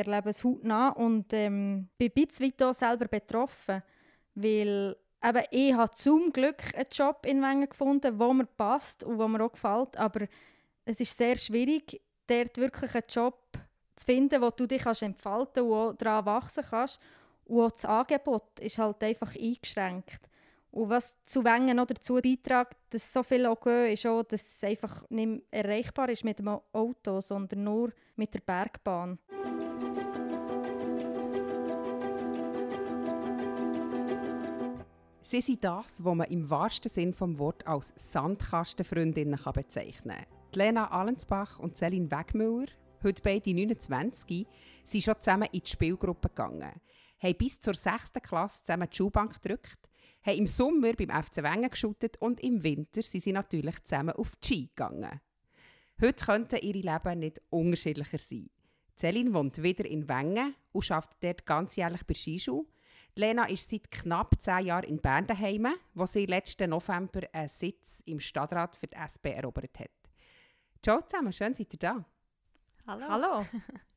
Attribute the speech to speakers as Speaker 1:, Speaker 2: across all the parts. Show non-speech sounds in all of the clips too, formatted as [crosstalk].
Speaker 1: erlebe es hautnah und ähm, bin ein bisschen selber betroffen, weil eben, ich habe zum Glück einen Job in Wengen gefunden, der mir passt und der mir auch gefällt, aber es ist sehr schwierig, dort wirklich einen Job zu finden, wo du dich kannst entfalten und auch daran wachsen kannst. Und auch das Angebot ist halt einfach eingeschränkt. Und was zu Wengen noch dazu beiträgt, dass so viel auch gehen, ist auch, dass es einfach nicht erreichbar ist mit dem Auto, sondern nur mit der Bergbahn.
Speaker 2: Sie sind das, was man im wahrsten Sinn des Wortes als Sandkastenfreundinnen bezeichnen kann. Lena Allensbach und Celine Wegmüller, heute beide 29, sind schon zusammen in die Spielgruppe gegangen, haben bis zur 6. Klasse zusammen die Schulbank gedrückt, haben im Sommer beim FC Wengen geschuttet und im Winter sind sie natürlich zusammen auf die Ski gegangen. Heute könnten ihre Leben nicht unterschiedlicher sein. Celine wohnt wieder in Wengen und arbeitet dort ganzjährlich bei Skischule. Lena ist seit knapp zehn Jahren in Bern daheim, wo sie letzten November einen Sitz im Stadtrat für die SP erobert hat. Ciao zusammen, schön seid ihr da.
Speaker 1: Hallo. Hallo. [laughs]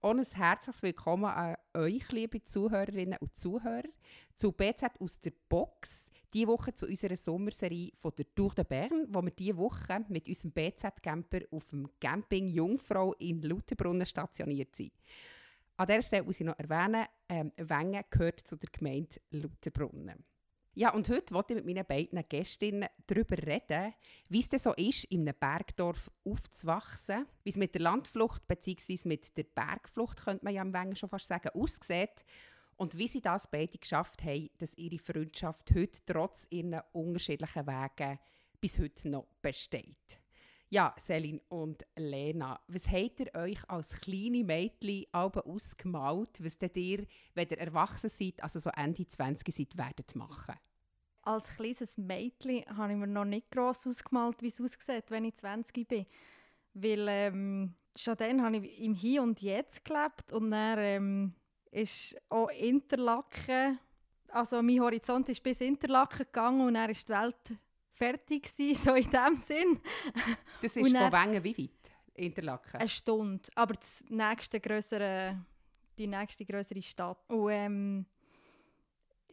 Speaker 2: Und ein herzliches Willkommen an euch, liebe Zuhörerinnen und Zuhörer, zu BZ aus der Box. Diese Woche zu unserer Sommerserie von der Tour de Bern, wo wir diese Woche mit unserem BZ-Camper auf dem Camping Jungfrau in Lauterbrunnen stationiert sind. An dieser Stelle muss ich noch erwähnen, ähm, Wengen gehört zu der Gemeinde Lauterbrunnen. Ja, und heute wollte ich mit meinen beiden Gästinnen darüber reden, wie es denn so ist, in einem Bergdorf aufzuwachsen, wie es mit der Landflucht bzw. mit der Bergflucht, könnte man ja am Wengen schon fast sagen, aussieht und wie sie das beide geschafft haben, dass ihre Freundschaft heute trotz ihrer unterschiedlichen Wege bis heute noch besteht. Ja, Selin und Lena, was habt ihr euch als kleine Mädchen ausgemalt, was ihr, wenn ihr erwachsen seid, also so Ende 20 seid, werdet machen?
Speaker 1: als kleines Mädchen habe ich mir noch nicht gross ausgemalt, wie es aussieht, wenn ich 20 bin. Weil ähm, schon dann habe ich im Hier und Jetzt gelebt und dann ähm, ist auch Interlaken, also mein Horizont ist bis Interlaken gegangen und dann ist die Welt fertig gewesen, [laughs] so in dem Sinn.
Speaker 2: Das ist dann, von Wengen wie weit, Interlaken?
Speaker 1: Eine Stunde, aber das nächste größere, die nächste größere Stadt. Und ähm,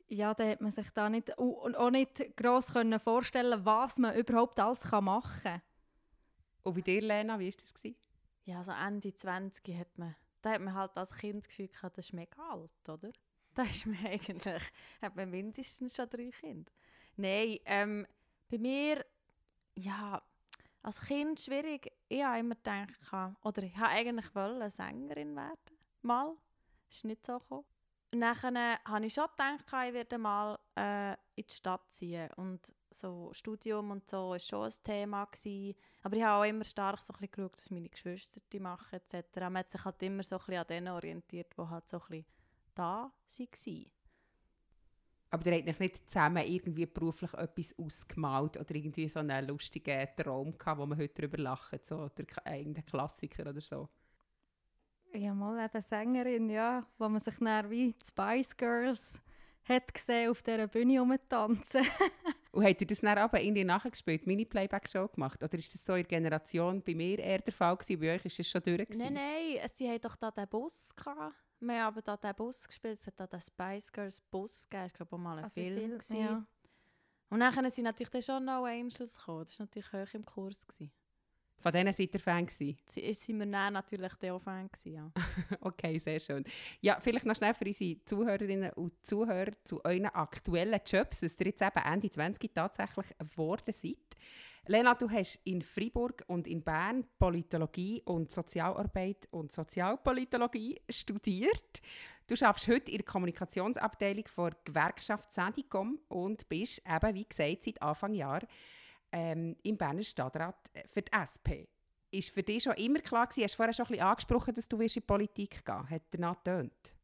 Speaker 1: ja, da hat man sich da nicht, und auch nicht gross können vorstellen was man überhaupt alles machen kann.
Speaker 2: Und bei dir, Lena, wie war das? Gewesen?
Speaker 3: Ja, so Ende 20 hat man, da hat man halt als Kind das Gefühl gehabt, das ist mega alt, oder? Da ist man [laughs] eigentlich, hat man mindestens schon drei Kinder. Nein, ähm, bei mir, ja, als Kind schwierig. Ich habe immer gedacht, oder ich wollte eigentlich eine Sängerin werden. Mal. Das ist nicht so gekommen. Dann habe ich schon gedacht, ich werde mal äh, in die Stadt ziehen. Und so Studium und so war schon ein Thema. Gewesen. Aber ich habe auch immer stark so geschaut, was meine Geschwister die machen etc. Man hat sich halt immer so ein an denen orientiert, die halt so ein da waren.
Speaker 2: Aber ihr habt euch nicht zusammen irgendwie beruflich etwas ausgemalt oder irgendwie so einen lustigen Traum gehabt, wo man heute darüber lacht, so der eigene Klassiker oder so?
Speaker 1: Ja, mal eben Sängerin, ja, wo man sich dann wie die Spice Girls hat gesehen auf dieser Bühne rumtanzen. [laughs]
Speaker 2: Und habt ihr das dann aber irgendwie nachgespielt, Mini-Playback-Show gemacht? Oder ist das so in der Generation bei mir eher der Fall gewesen? Bei euch ist das schon durch? Gewesen?
Speaker 3: Nein, nein, sie hatten doch da den Bus gehabt. Wir haben aber da den Bus gespielt, es hat da den Spice Girls Bus gegeben, ich glaube auch mal ein also Film. Film ja. Und dann sind natürlich schon No Angels gekommen, das war natürlich hoch im Kurs. Gewesen.
Speaker 2: Von denen seid ihr Fan gewesen?
Speaker 3: Sie sind wir dann natürlich auch Fan gewesen, ja. [laughs]
Speaker 2: okay, sehr schön. Ja, vielleicht noch schnell für unsere Zuhörerinnen und Zuhörer zu euren aktuellen Jobs, was ihr jetzt eben Ende 20 tatsächlich geworden seid. Lena, du hast in Freiburg und in Bern Politologie und Sozialarbeit und Sozialpolitologie studiert. Du arbeitest heute in der Kommunikationsabteilung der Gewerkschaft Sendicom und bist eben, wie gesagt, seit Anfang Jahr ähm, im Berner Stadtrat für die SP. Ist für dich schon immer klar gewesen, hast du vorher schon ein bisschen angesprochen, dass du in die Politik gehen Hat der getönt?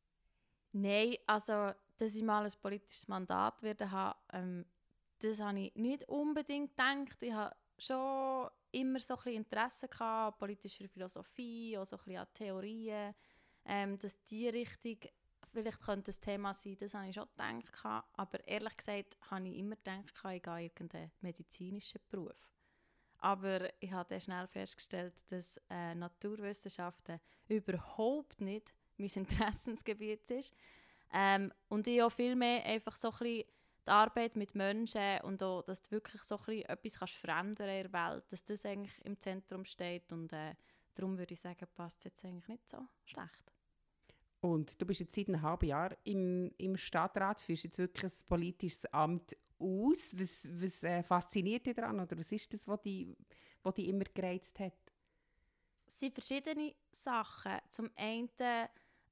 Speaker 3: Nein, also, dass ich mal ein politisches Mandat werde haben, ähm, das habe ich nicht unbedingt gedacht. Ich habe schon immer so ein Interesse gehabt, politischer Philosophie, auch so ein an Theorien, ähm, dass die Richtung vielleicht könnte ein Thema sein, das habe ich schon gedacht. Aber ehrlich gesagt habe ich immer gedacht, ich gehe irgendeinen medizinischen Beruf. Aber ich habe schnell festgestellt, dass äh, Naturwissenschaften überhaupt nicht mein [laughs] Interessensgebiet ist. Ähm, und ich auch viel mehr einfach so ein bisschen die Arbeit mit Menschen und auch, dass du wirklich so ein etwas kannst verändern in der Welt, dass das eigentlich im Zentrum steht und äh, darum würde ich sagen, passt es jetzt eigentlich nicht so schlecht.
Speaker 2: Und du bist jetzt seit einem halben Jahr im, im Stadtrat, führst jetzt wirklich ein politisches Amt aus. Was, was äh, fasziniert dich daran oder was ist das, was dich, was dich immer gereizt hat?
Speaker 3: Es sind verschiedene Sachen. Zum einen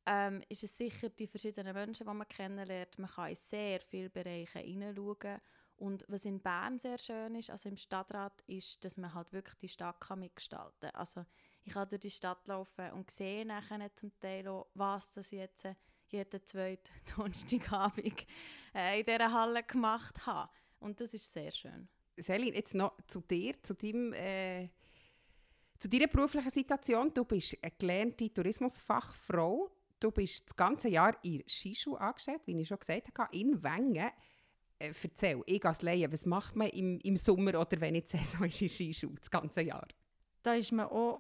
Speaker 3: ähm, ist es sicher die verschiedenen Menschen, die man kennenlernt. Man kann in sehr viele Bereiche hineinschauen. Und was in Bern sehr schön ist, also im Stadtrat, ist, dass man halt wirklich die Stadt mitgestalten kann. Also ich kann durch die Stadt laufen und sehe nachher zum Teil auch, was das jetzt jeden zweiten [laughs] Donnerstagabend äh, in dieser Halle gemacht habe. Und das ist sehr schön.
Speaker 2: Selin, jetzt noch zu dir, zu deinem... Äh zu deiner beruflichen Situation. Du bist eine gelernte Tourismusfachfrau. Du bist das ganze Jahr in Skischule angestellt, wie ich schon gesagt habe, in Wengen. Äh, erzähl, ich als Laie, was macht man im, im Sommer oder wenn nicht Saison ist in Skischule, das ganze Jahr?
Speaker 1: Da ist man auch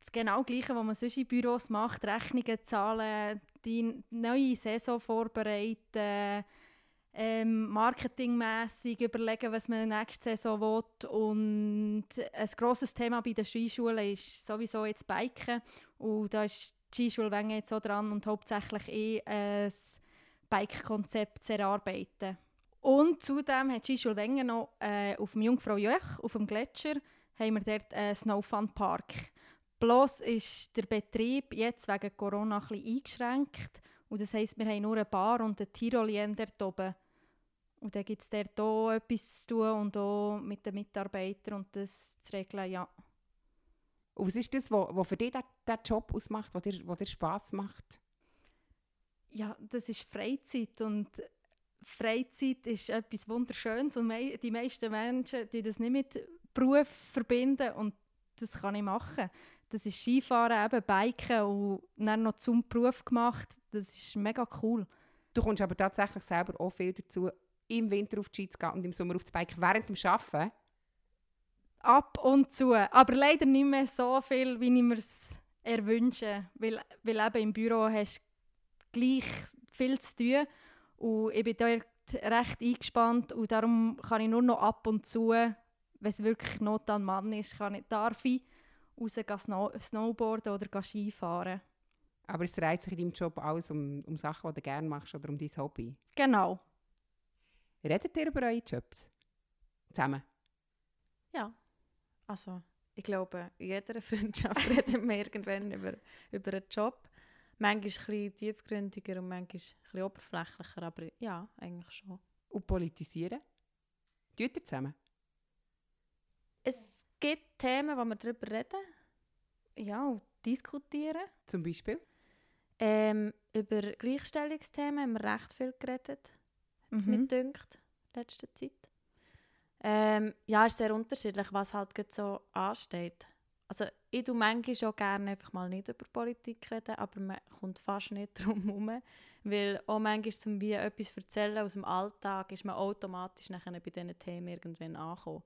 Speaker 1: das genau Gleiche, was man sonst in Büros macht. Rechnungen zahlen, die neue Saison vorbereiten, ähm, marketingmässig überlegen, was man nächste Saison will. Und ein grosses Thema bei den Skischulen ist sowieso jetzt Biken. Und da ist die Skischule Wengen jetzt so dran und hauptsächlich eh ein Bike-Konzept zu erarbeiten. Und zudem hat die noch äh, auf dem Jungfrau Jöch, auf dem Gletscher, haben wir dort einen Snowfun Park. Bloß ist der Betrieb jetzt wegen Corona ein eingeschränkt. Und das heisst, wir haben nur eine Bar und eine Tirolien dort oben. Und dann gibt es dort auch etwas zu tun und auch mit den Mitarbeitern und das zu regeln, ja.
Speaker 2: Und was ist das, was für dich der, Job ausmacht, was dir, dir Spass macht?
Speaker 1: Ja, das ist Freizeit und Freizeit ist etwas Wunderschönes und die meisten Menschen die das nicht mit Beruf verbinden und das kann ich machen. Das ist Skifahren, eben Biken und dann noch zum Beruf gemacht. Das ist mega cool.
Speaker 2: Du kommst aber tatsächlich selber auch viel dazu, im Winter auf die Ski zu gehen und im Sommer auf das Bike während dem Arbeiten?
Speaker 1: Ab und zu. Aber leider nicht mehr so viel, wie ich mir es erwünsche. Weil, weil eben im Büro hast du gleich viel zu tun. Und ich bin dort recht eingespannt und darum kann ich nur noch ab und zu, wenn es wirklich Not an Mann ist, kann ich, darf ich raus Snow Snowboarden oder Skifahren.
Speaker 2: Aber es dreht sich in deinem Job alles um, um Sachen, die du gerne machst oder um dein Hobby?
Speaker 1: Genau.
Speaker 2: Redet ihr über eure Jobs? Zusammen?
Speaker 3: Ja. Also, ich glaube, in jeder [laughs] Freundschaft reden wir irgendwann über, über einen Job. Manchmal ein bisschen tiefgründiger und manchmal ein bisschen oberflächlicher, aber ja, eigentlich schon.
Speaker 2: Und politisieren? Tut ihr zusammen?
Speaker 3: Es gibt Themen, wo wir darüber reden.
Speaker 1: Ja, und diskutieren.
Speaker 2: Zum Beispiel?
Speaker 3: Ähm, über Gleichstellungsthemen haben wir recht viel geredet. Hat mhm. mir dünkt, letzte Zeit. Ähm, ja, ist sehr unterschiedlich, was halt so ansteht. Also ich tue manchmal auch gerne einfach mal nicht über Politik reden, aber man kommt fast nicht [laughs] drum herum. Weil auch manchmal zum wie etwas erzählen aus dem Alltag ist man automatisch nachher bei diesen Themen irgendwann angekommen,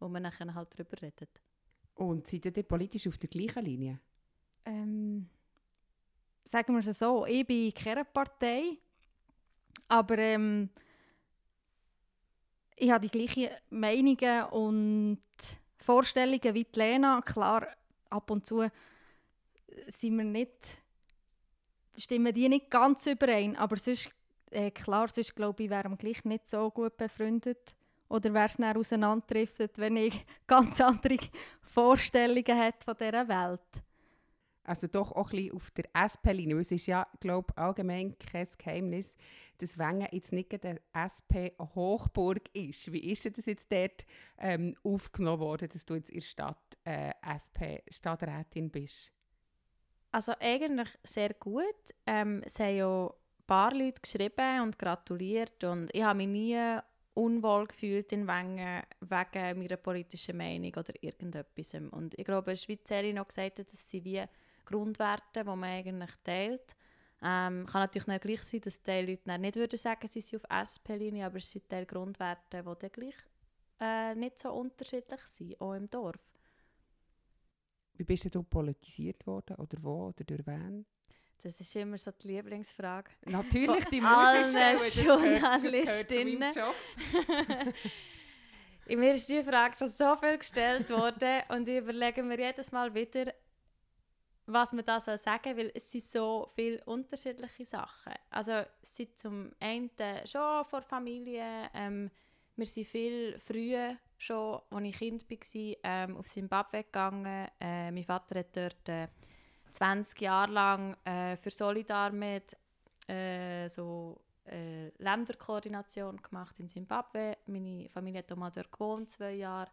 Speaker 3: wo man nachher halt darüber redet.
Speaker 2: Und seid ihr politisch auf der gleichen Linie?
Speaker 1: Ähm, sagen wir es so, ich bin keine Partei, aber ähm, ich habe die gleichen Meinungen und Vorstellungen wie die Lena. Klar, ab und zu sind wir nicht, stimmen die nicht ganz überein, aber sonst, äh, klar, sonst glaube ich, wären wir gleich nicht so gut befreundet. Oder wäre es dann auseinanderdriftet, wenn ich [laughs] ganz andere Vorstellungen hätte von dieser Welt.
Speaker 2: Also doch auch ein bisschen auf der SP-Linie. Es ist ja, glaube ich, allgemein kein Geheimnis, dass Wengen jetzt nicht eine SP-Hochburg ist. Wie ist das jetzt dort ähm, aufgenommen worden, dass du jetzt in der Stadt äh, SP-Stadträtin bist?
Speaker 3: Also eigentlich sehr gut. Ähm, es haben ja ein paar Leute geschrieben und gratuliert und ich habe mich nie unwohl gefühlt in Wengen wegen meiner politischen Meinung oder irgendetwas. Und ich glaube, Schweizerin noch gesagt hat, dass sie wie Grundwerte, die man eigentlich teilt. Ähm, kann natürlich nicht gleich sein, dass die Leute nicht würden sagen, sie sind auf SP-Linie, aber es sind Teil Grundwerte, die dann gleich äh, nicht so unterschiedlich sind, auch im Dorf.
Speaker 2: Wie bist du politisiert worden oder wo oder durch wen?
Speaker 3: Das ist immer so die Lieblingsfrage.
Speaker 2: Natürlich, die muss ich
Speaker 3: Journalistinnen. [laughs] Mir ist die Frage schon so viel gestellt worden und ich überlege mir jedes Mal wieder, was man da soll sagen weil es sind so viele unterschiedliche Sachen. Also es sind zum einen schon vor Familie, ähm, wir sind viel früher schon, als ich Kind war, ähm, auf Zimbabwe gegangen. Äh, mein Vater hat dort äh, 20 Jahre lang äh, für Solidarmed äh, so äh, Länderkoordination gemacht in Zimbabwe. Meine Familie hat auch mal dort gewohnt, zwei Jahre.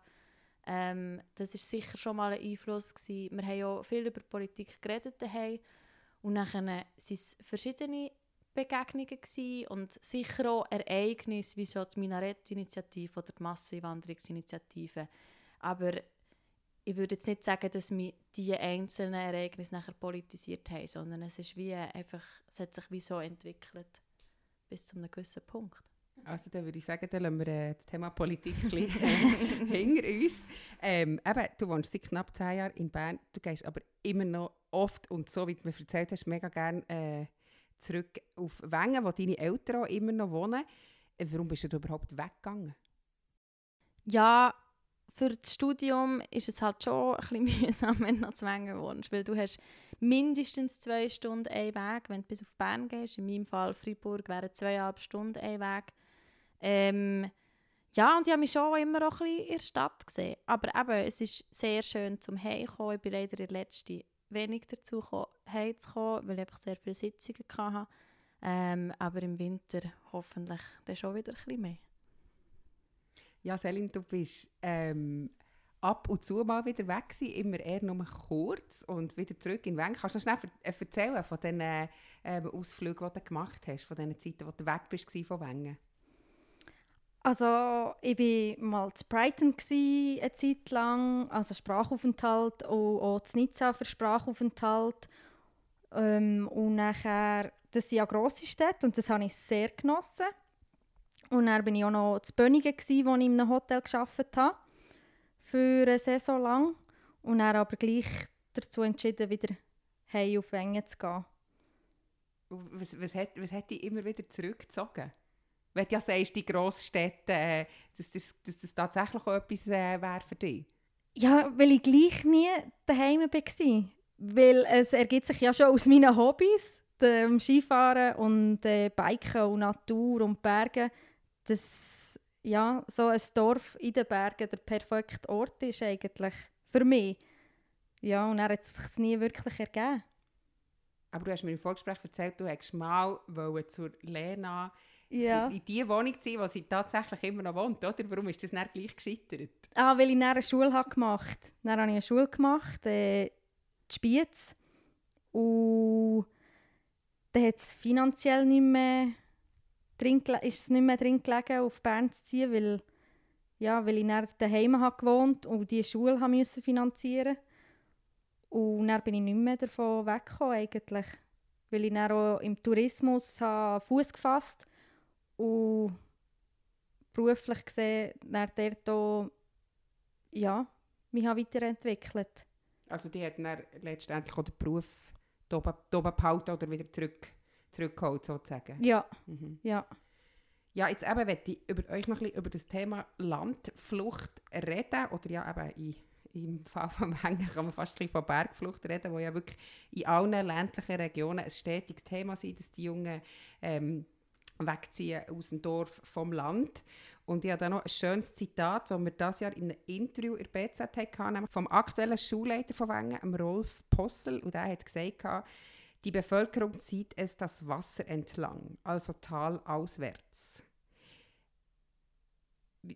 Speaker 3: Ähm, das war sicher schon mal ein Einfluss. Gewesen. Wir haben auch viel über Politik geredet daheim. Und dann waren es verschiedene Begegnungen gewesen und sicher auch Ereignisse wie so die Minarett-Initiative oder die Masseneinwanderungsinitiative. Aber ich würde jetzt nicht sagen, dass wir diese einzelnen Ereignisse nachher politisiert haben, sondern es ist wie einfach, es hat sich wie so entwickelt bis zu einem gewissen Punkt.
Speaker 2: Also dann würde ich sagen, dann lassen wir äh, das Thema Politik ein bisschen, äh, [laughs] hinter uns. Ähm, eben, du wohnst seit knapp zehn Jahren in Bern, du gehst aber immer noch oft und so, wie du mir erzählt hast, mega gerne äh, zurück auf Wengen, wo deine Eltern auch immer noch wohnen. Äh, warum bist du überhaupt weggegangen?
Speaker 3: Ja, für das Studium ist es halt schon ein bisschen [laughs] mühsam, wenn du noch zu Wengen wohnst, weil du hast mindestens zwei Stunden einen Weg, wenn du bis auf Bern gehst. In meinem Fall Freiburg wären zweieinhalb Stunden ein Weg. Ähm, ja, und ich habe mich schon immer auch ein bisschen in der Stadt gesehen. Aber eben, es ist sehr schön zum Heimkommen. Ich bin leider der letzten wenig dazu gekommen, heimzukommen, weil ich einfach sehr viele Sitzungen hatte. Ähm, aber im Winter hoffentlich dann schon wieder ein bisschen mehr.
Speaker 2: Ja, Selin, du bist ähm, ab und zu mal wieder weg gewesen, immer eher nur kurz und wieder zurück in Wengen. Kannst du noch schnell äh, erzählen von den äh, ähm, Ausflügen, die du gemacht hast, von den Zeiten, wo du weg bist von Wengen?
Speaker 1: Also ich war mal zu Brighton eine Zeit lang, also Sprachaufenthalt, und auch zu Nizza für Sprachaufenthalt. Ähm, und nachher, das sind ja grosse Städte und das habe ich sehr genossen. Und dann war ich auch noch zu Bönigen, wo ich in einem Hotel gearbeitet habe, für eine Saison lang. Und dann aber gleich dazu entschieden, wieder heim auf Wengen zu gehen.
Speaker 2: Was, was, hat, was hat dich immer wieder zurückgezogen? Wenn du ja sagst, die Grossstädte, äh, dass, das, dass das tatsächlich auch etwas äh, wäre für dich.
Speaker 1: Ja, weil ich gleich nie daheim war. Weil es ergibt sich ja schon aus meinen Hobbys, dem Skifahren und äh, Biken und Natur und Bergen, dass ja, so ein Dorf in den Bergen der perfekte Ort ist eigentlich für mich. Ja, und er hat es sich nie wirklich ergeben.
Speaker 2: Aber du hast mir im Vorgespräch erzählt, du hättest mal zur Lena
Speaker 1: Ja.
Speaker 2: in, in die Wohnung ziehen, wo sie tatsächlich immer noch wohnt, oder? Warum ist das nicht gleich gescheitert?
Speaker 1: Ah, weil ich dann eine Schule habe gemacht habe. Dann habe ich eine Schule gemacht, äh, die Spiez. Und dann hat es finanziell nicht mehr drin, ist es nicht mehr drin gelegen, auf Bern zu ziehen, weil, ja, weil ich dann daheim habe gewohnt und die Schule haben müssen finanzieren Und dann bin ich nicht mehr davon weggekommen eigentlich. Weil ich dann auch im Tourismus habe Fuß gefasst und beruflich gesehen dann dort auch, ja, mich habe weiterentwickelt.
Speaker 2: Also die hat dann letztendlich auch den Beruf da oben da oben behalten oder wieder zurück, zurückgeholt, sozusagen.
Speaker 1: Ja,
Speaker 2: Mhm.
Speaker 1: ja.
Speaker 2: Ja, jetzt eben möchte ich über euch noch ein bisschen über das Thema Landflucht reden. Oder ja, eben in, im Fall von Mengen [laughs] kann man fast ein von Bergflucht reden, wo ja wirklich in allen ländlichen Regionen ein stetiges Thema ist, dass die Jungen ähm, wegziehen aus dem Dorf vom Land. Und ich habe da noch ein schönes Zitat, das wir dieses Jahr in einem Interview in der BZ hatten, vom aktuellen Schulleiter von Wengen, Rolf Possel. Und er hat gesagt, die Bevölkerung zieht es das Wasser entlang, also talauswärts.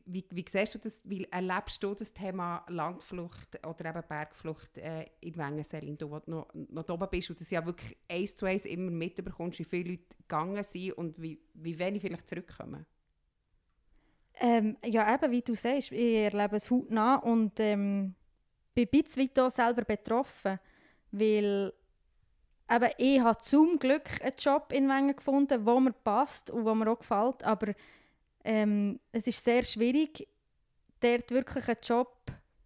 Speaker 2: Wie, wie, siehst du das, wie erlebst du das Thema Landflucht oder eben Bergflucht äh, in Wengenselin, du, wo du noch, noch oben bist und das ja wirklich eins zu eins immer mitbekommst, wie viele Leute gegangen sind und wie, wie wenig vielleicht zurückkommen?
Speaker 1: Ähm, ja, eben, wie du sagst, ich erlebe es hautnah und ähm, bin ein bisschen auch selber betroffen, weil eben, ich habe zum Glück einen Job in Wengen gefunden, der mir passt und der mir auch gefällt, aber ähm, es ist sehr schwierig, dort wirklich einen Job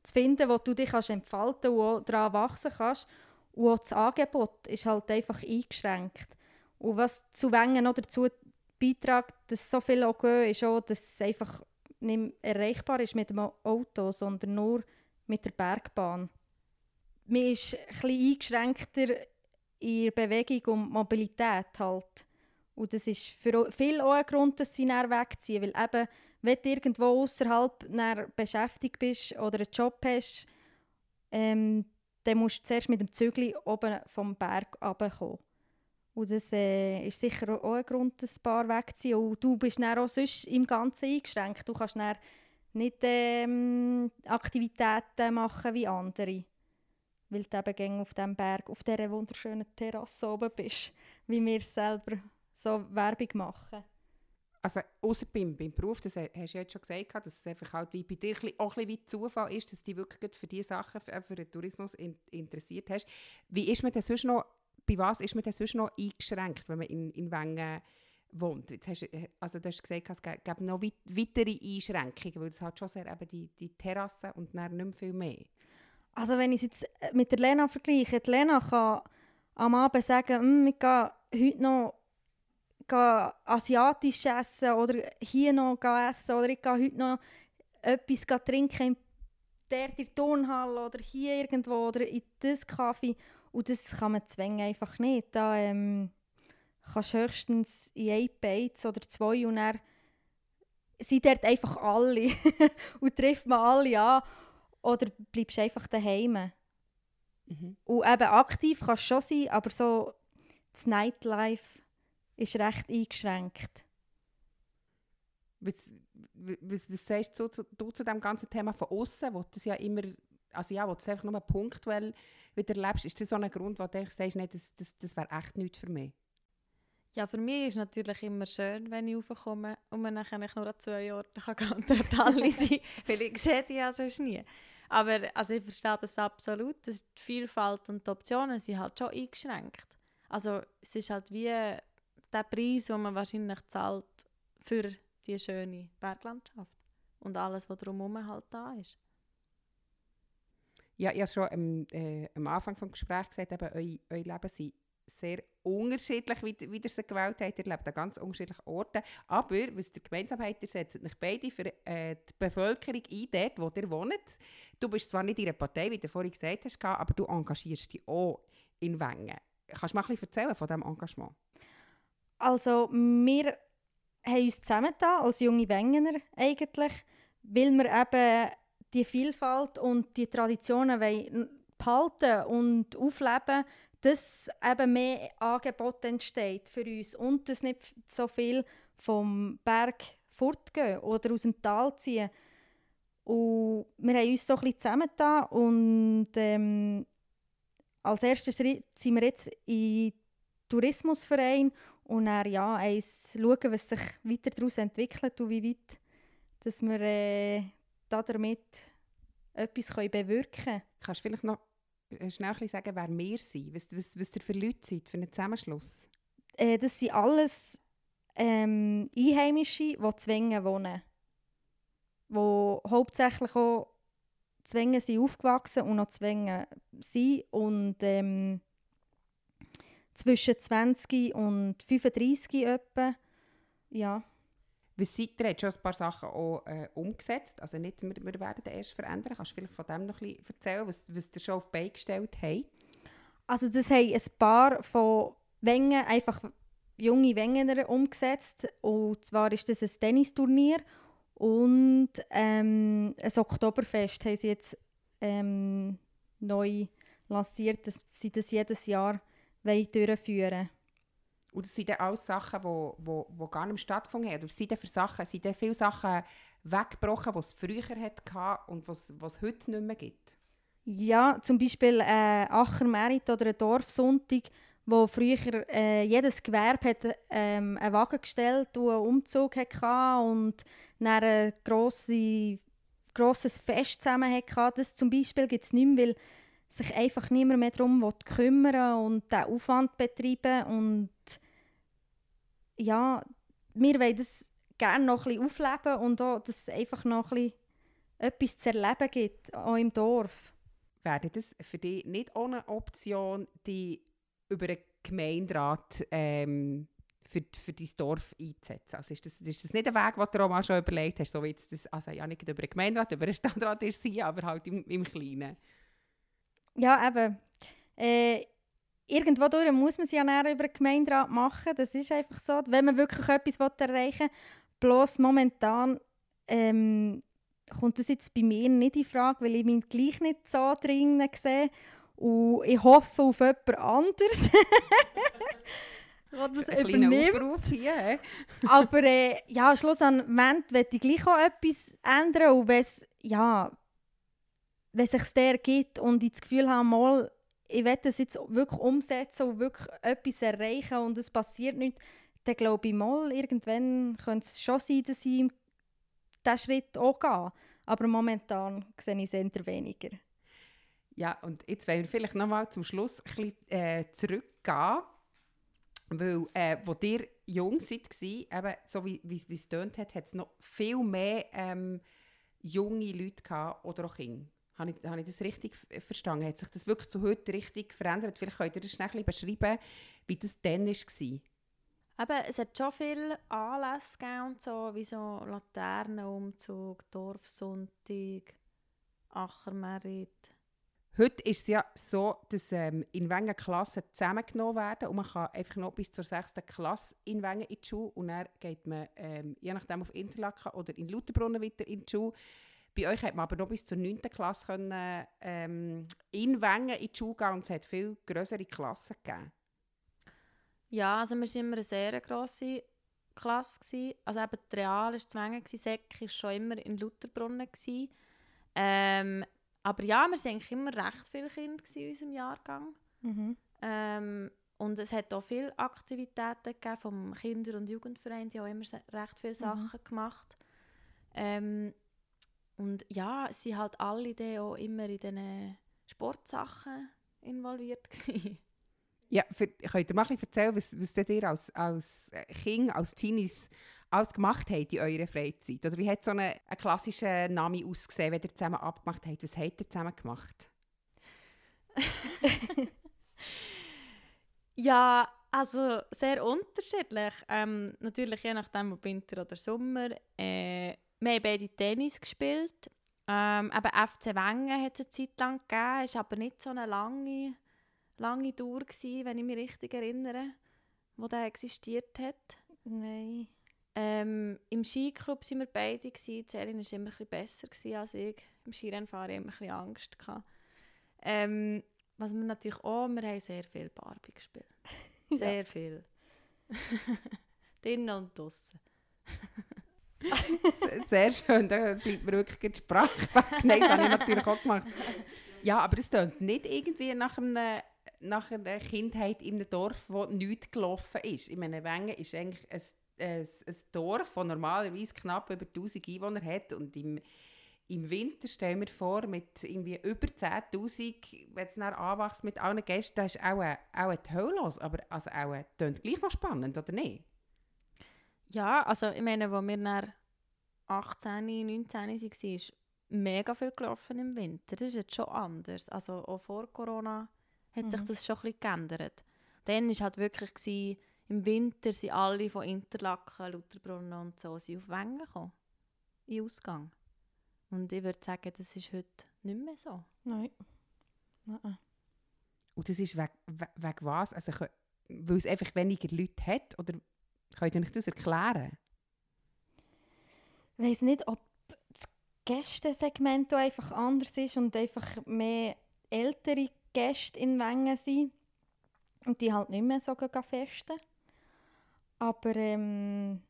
Speaker 1: zu finden, wo du dich kannst entfalten und auch daran wachsen kannst. Und auch das Angebot ist halt einfach eingeschränkt. Und was zu Wengen noch dazu beiträgt, dass so viel auch gehen, ist auch, dass es einfach nicht erreichbar ist mit dem Auto, sondern nur mit der Bergbahn. Man ist ein bisschen eingeschränkter in der Bewegung und Mobilität halt. Und das ist für viele auch ein Grund, dass sie näher wegziehen. Weil eben, wenn du irgendwo außerhalb beschäftigt bist oder einen Job hast, ähm, dann musst du zuerst mit dem Zügel oben vom Berg runterkommen. Und das äh, ist sicher auch ein Grund, dass ein paar wegziehen. Und du bist dann auch sonst im Ganzen eingeschränkt. Du kannst dann nicht ähm, Aktivitäten machen wie andere. Weil du eben auf diesem Berg, auf dieser wunderschönen Terrasse oben bist, wie wir selber so Werbung machen.
Speaker 2: Also außer beim, beim Beruf, das hast du jetzt schon gesagt, dass es einfach halt wie bei dir auch ein bisschen wie Zufall ist, dass du dich wirklich für diese Sachen, für, den Tourismus in, interessiert hast. Wie ist man denn sonst noch, bei was ist man denn sonst noch eingeschränkt, wenn man in, in Wengen wohnt? Jetzt hast, also du hast gesagt, es gibt noch weit, weitere Einschränkungen, weil es hat schon sehr eben die, die Terrasse und dann nicht mehr viel mehr.
Speaker 1: Also wenn ich es jetzt mit der Lena vergleiche, die Lena kann am Abend sagen, hm, ich gehe heute noch asiatisch essen oder hier noch essen oder ich gehe heute noch etwas trinken in der, der Turnhalle oder hier irgendwo oder in das Kaffee. Und das kann man zwängen einfach nicht. Da ähm, kannst du höchstens in ein Beiz oder zwei und dann sind dort einfach alle [laughs] und trifft man alle an. Oder bleibst einfach daheim. Mhm. Und eben aktiv kannst du schon sein, aber so das Nightlife ist recht eingeschränkt.
Speaker 2: Was, was, was sagst du zu, du zu dem ganzen Thema von außen, wo das ja immer, also ja, wo du es einfach nur punktuell wieder erlebst, ist das so ein Grund, wo du sagst, nee, das, das, das wäre echt nichts für mich?
Speaker 3: Ja, für mich ist es natürlich immer schön, wenn ich raufkomme und man dann nur an zwei Orten [laughs] kann gehen und dort alle sein weil ich sehe die ja sonst nie. Aber also ich verstehe das absolut, dass die Vielfalt und die Optionen sind halt schon eingeschränkt. Also es ist halt wie der Preis, den man wahrscheinlich zahlt für die schöne Berglandschaft und alles, was drumherum halt da ist.
Speaker 2: Ja, ich habe schon am, äh, am Anfang des Gesprächs gesagt, eben, euer, euer Leben sind sehr unterschiedlich, wie, wie ihr sie gewählt habt. Ihr lebt an ganz unterschiedlichen Orten. Aber was der Gemeinsamkeit ihr setzt euch beide für äh, die Bevölkerung ein, dort, wo ihr wohnt. Du bist zwar nicht in einer Partei, wie du vorhin gesagt hast, aber du engagierst dich auch in Wengen. Kannst du mal ein bisschen erzählen von diesem Engagement?
Speaker 1: Also wir haben uns zusammengetan, als junge Wengener eigentlich, weil wir eben die Vielfalt und die Traditionen behalten und aufleben, dass eben mehr Angebot entsteht für uns und dass nicht so viel vom Berg fortgehen oder aus dem Tal ziehen. Und wir haben uns so ein bisschen zusammengetan und ähm, als erster Schritt sind wir jetzt in Tourismusverein und dann ja, eins schauen, was sich weiter daraus entwickelt und wie weit dass wir äh, damit etwas können bewirken können.
Speaker 2: Kannst du vielleicht noch äh, schnell sagen, wer wir sind? Was, was, was ihr für Leute seid, für einen Zusammenschluss?
Speaker 1: Äh, das sind alles ähm, Einheimische, die Zwängen wohnen. Die hauptsächlich auch Zwängen sind aufgewachsen und noch Zwängen sind. Und ähm, zwischen 20 und 35 etwa. Ja.
Speaker 2: Wie seid ihr jetzt schon ein paar Sachen auch, äh, umgesetzt? Also nicht, wir, wir werden erst verändern. Kannst du vielleicht von dem noch ein bisschen erzählen, was, was ihr schon auf die Beine gestellt habt?
Speaker 1: Also das haben ein paar von Wengen, einfach junge Wengener umgesetzt. Und zwar ist das ein Tennisturnier und ähm, ein Oktoberfest haben sie jetzt ähm, neu lanciert, dass sie das jedes Jahr durchführen
Speaker 2: Und das sind dann alles Sachen, die wo, wo, wo gar nicht stattgefunden haben? Oder sind für Sachen, sind dann viele Sachen weggebrochen, die es früher hatte und was es heute nicht mehr gibt?
Speaker 1: Ja, zum Beispiel äh, Achermerit oder ein Dorfsonntag, wo früher äh, jedes Gewerbe hat, ähm, einen Wagen gestellt und einen Umzug hatte und dann ein grosse, grosses Fest zusammen hatte. Das zum Beispiel gibt es nicht mehr, weil sich einfach niemand mehr darum kümmern und den Aufwand betreiben und ja, wir wollen das gerne noch ein aufleben und auch, dass es einfach noch ein etwas zu erleben gibt, auch im Dorf.
Speaker 2: wäre das für dich nicht ohne Option, die über einen Gemeinderat ähm, für, für dein Dorf einzusetzen? Also ist das, ist das nicht ein Weg, den du auch schon überlegt hast, so wie jetzt das, also ja nicht über einen Gemeinderat, über einen Stadtrat ist sie, aber halt im, im Kleinen?
Speaker 1: Ja, eben. Äh, irgendwo durch muss man es ja näher über einen Gemeinderat machen, das ist einfach so, wenn man wirklich etwas erreichen will. Bloß momentan ähm, kommt das jetzt bei mir nicht in Frage, weil ich mich gleich nicht so drinnen sehe. Und ich hoffe auf jemand anderes, [laughs] der das
Speaker 2: Ein
Speaker 1: übernimmt.
Speaker 2: Aufruf hier.
Speaker 1: Aber äh, ja, schlussendlich möchte ich gleich auch etwas ändern. Und wenn es ja, wenn sich der gibt und ich das Gefühl habe, mal, ich will das jetzt wirklich umsetzen und wirklich etwas erreichen und es passiert nichts, dann glaube ich mal, irgendwann könnte es schon sein, dass ich diesen Schritt auch gehe. Aber momentan sehe ich es eher weniger.
Speaker 2: Ja, und jetzt wollen wir vielleicht noch mal zum Schluss ein bisschen äh, zurückgehen. Weil, äh, wo ihr jung seid, eben, so wie, wie, wie es tönt hat, hat es noch viel mehr ähm, junge Leute gehabt oder auch Kinder. Habe ich, habe ich das richtig verstanden? Hat sich das wirklich zu heute richtig verändert? Vielleicht könnt ihr das schnell ein bisschen beschreiben, wie das dann war.
Speaker 3: Eben, es hat schon viele Anlässe gegeben, so, wie so Laternenumzug, Dorfsonntag, Ackermerit.
Speaker 2: Heute ist es ja so, dass ähm, in Wengen Klassen zusammengenommen werden und man kann einfach noch bis zur 6. Klasse in Wengen in die Schule und dann geht man ähm, je nachdem auf Interlaken oder in Lauterbrunnen wieder in die Schule. Bei euch hat man aber noch bis zur 9. Klasse können, ähm, in Wengen in die Schule gehen und es hat viel größere Klassen gegeben.
Speaker 3: Ja, also wir waren immer eine sehr grosse Klasse. Gewesen. Also eben die Real war zu Wengen, gewesen, Sek war schon immer in Lauterbrunnen. Gewesen. Ähm, aber ja, wir waren eigentlich immer recht viele Kinder in unserem Jahrgang.
Speaker 1: Mhm.
Speaker 3: Ähm, und es hat auch viele Aktivitäten gegeben vom Kinder- und Jugendverein, die haben auch immer recht viele Sachen gemacht. Ähm, und ja, es sind halt alle dann auch immer in diesen Sportsachen involviert gewesen.
Speaker 2: Ja, für, könnt ihr mal ein bisschen erzählen, was, was ihr als, als Kind, als Teenies alles gemacht habt in eurer Freizeit? Oder wie hat so eine, ein klassischer Name ausgesehen, wenn ihr zusammen abgemacht habt? Was habt ihr zusammen gemacht? [laughs]
Speaker 3: Ja, also sehr unterschiedlich. Ähm, natürlich je nachdem, ob Winter oder Sommer. Äh, wir haben beide Tennis gespielt. Ähm, eben FC Wengen hat es eine Zeit lang gegeben. Es war aber nicht so eine lange, lange Dauer, gewesen, wenn ich mich richtig erinnere, wo der existiert hat.
Speaker 1: Nein.
Speaker 3: Ähm, Im Skiclub waren wir beide. Gewesen. Celine war immer ein besser gewesen als ich. Im Skirennen hatte ich immer ein bisschen Angst. Gehabt. Ähm, was wir natürlich auch, wir haben sehr viel Barbie gespielt. [laughs] Sehr viel. [laughs] Drinnen und draussen. [laughs] [laughs]
Speaker 2: Sehr schön, da bleibt mir wirklich die Sprache weg. Nein, das habe ich natürlich auch gemacht. Ja, aber es klingt nicht irgendwie nach, einem, nach einer Kindheit in einem Dorf, wo nichts gelaufen ist. Ich meine, Wengen ist eigentlich ein, ein, ein Dorf, das normalerweise knapp über 1000 Einwohner hat und im, im Winter stellen wir vor, mit irgendwie über 10'000, wenn es dann anwächst mit allen Gästen, das ist auch, ein- auch die Hölle los, aber also auch klingt gleich noch spannend, oder nicht?
Speaker 3: Ja, also ich meine, als wir dann 18, 19 waren, ist mega viel gelaufen im Winter. Das ist jetzt schon anders. Also auch vor Corona hat sich
Speaker 1: Mhm.
Speaker 3: das schon ein bisschen geändert. Dann war halt wirklich, gewesen, im Winter sind alle von Interlaken, Lauterbrunnen und so sind auf Wengen gekommen. In Ausgang. Und ich würde sagen, das ist heute nicht mehr so.
Speaker 1: Nein. Nein.
Speaker 2: Und das ist wegen, we- wegen was? Also, weil es einfach weniger Leute hat? Oder könnt ihr euch das erklären?
Speaker 1: Ich weiß nicht, ob das Gästensegment auch einfach anders ist und einfach mehr ältere Gäste in Wengen sind und die halt nicht mehr so festen. Aber ähm,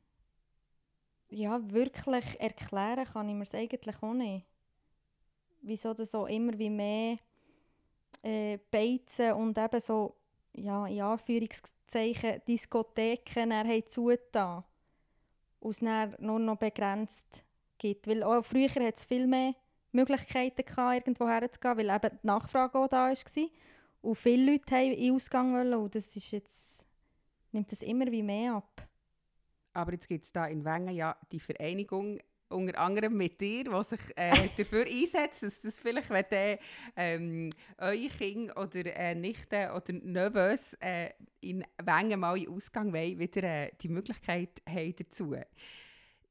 Speaker 1: ja, wirklich erklären kann ich mir es eigentlich auch nicht. Wieso das so immer wie mehr äh, Beizen und eben so, ja, in Anführungszeichen, Diskotheken haben zugetan und es nur noch begrenzt gibt. Weil auch früher hat es viel mehr Möglichkeiten gehabt, irgendwo herzugehen, weil eben die Nachfrage auch da war. Und viele Leute haben in den Ausgang wollen und das ist jetzt, nimmt das immer wie mehr ab.
Speaker 2: Aber jetzt gibt es da in Wengen ja die Vereinigung unter anderem mit dir, der sich äh, [laughs] dafür einsetzt, dass das vielleicht, wenn dann, ähm, eure Kinder oder äh, Nichten oder Neveux äh, in Wengen mal in Ausgang wollen, wieder äh, die Möglichkeit haben dazu.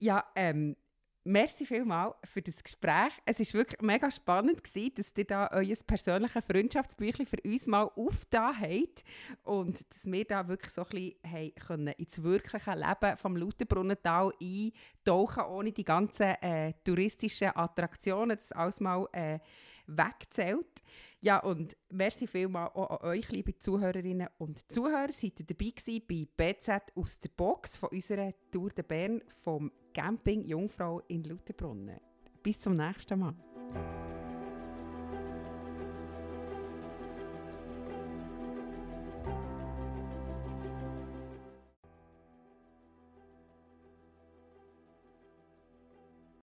Speaker 2: Ja, ähm, Merci vielmals für das Gespräch. Es war wirklich mega spannend, gewesen, dass ihr da euer persönliches Freundschaftsbüchlein für uns mal aufgetan habt und dass wir da wirklich so ein bisschen können ins wirkliche Leben vom Lauterbrunnental eintauchen, ohne die ganzen äh, touristischen Attraktionen, das alles mal äh, wegzählt. Ja, und merci vielmals auch an euch, liebe Zuhörerinnen und Zuhörer. Seid ihr dabei gewesen bei BZ aus der Box von unserer Tour de Bern vom Camping Jungfrau in Lauterbrunnen. Bis zum nächsten Mal.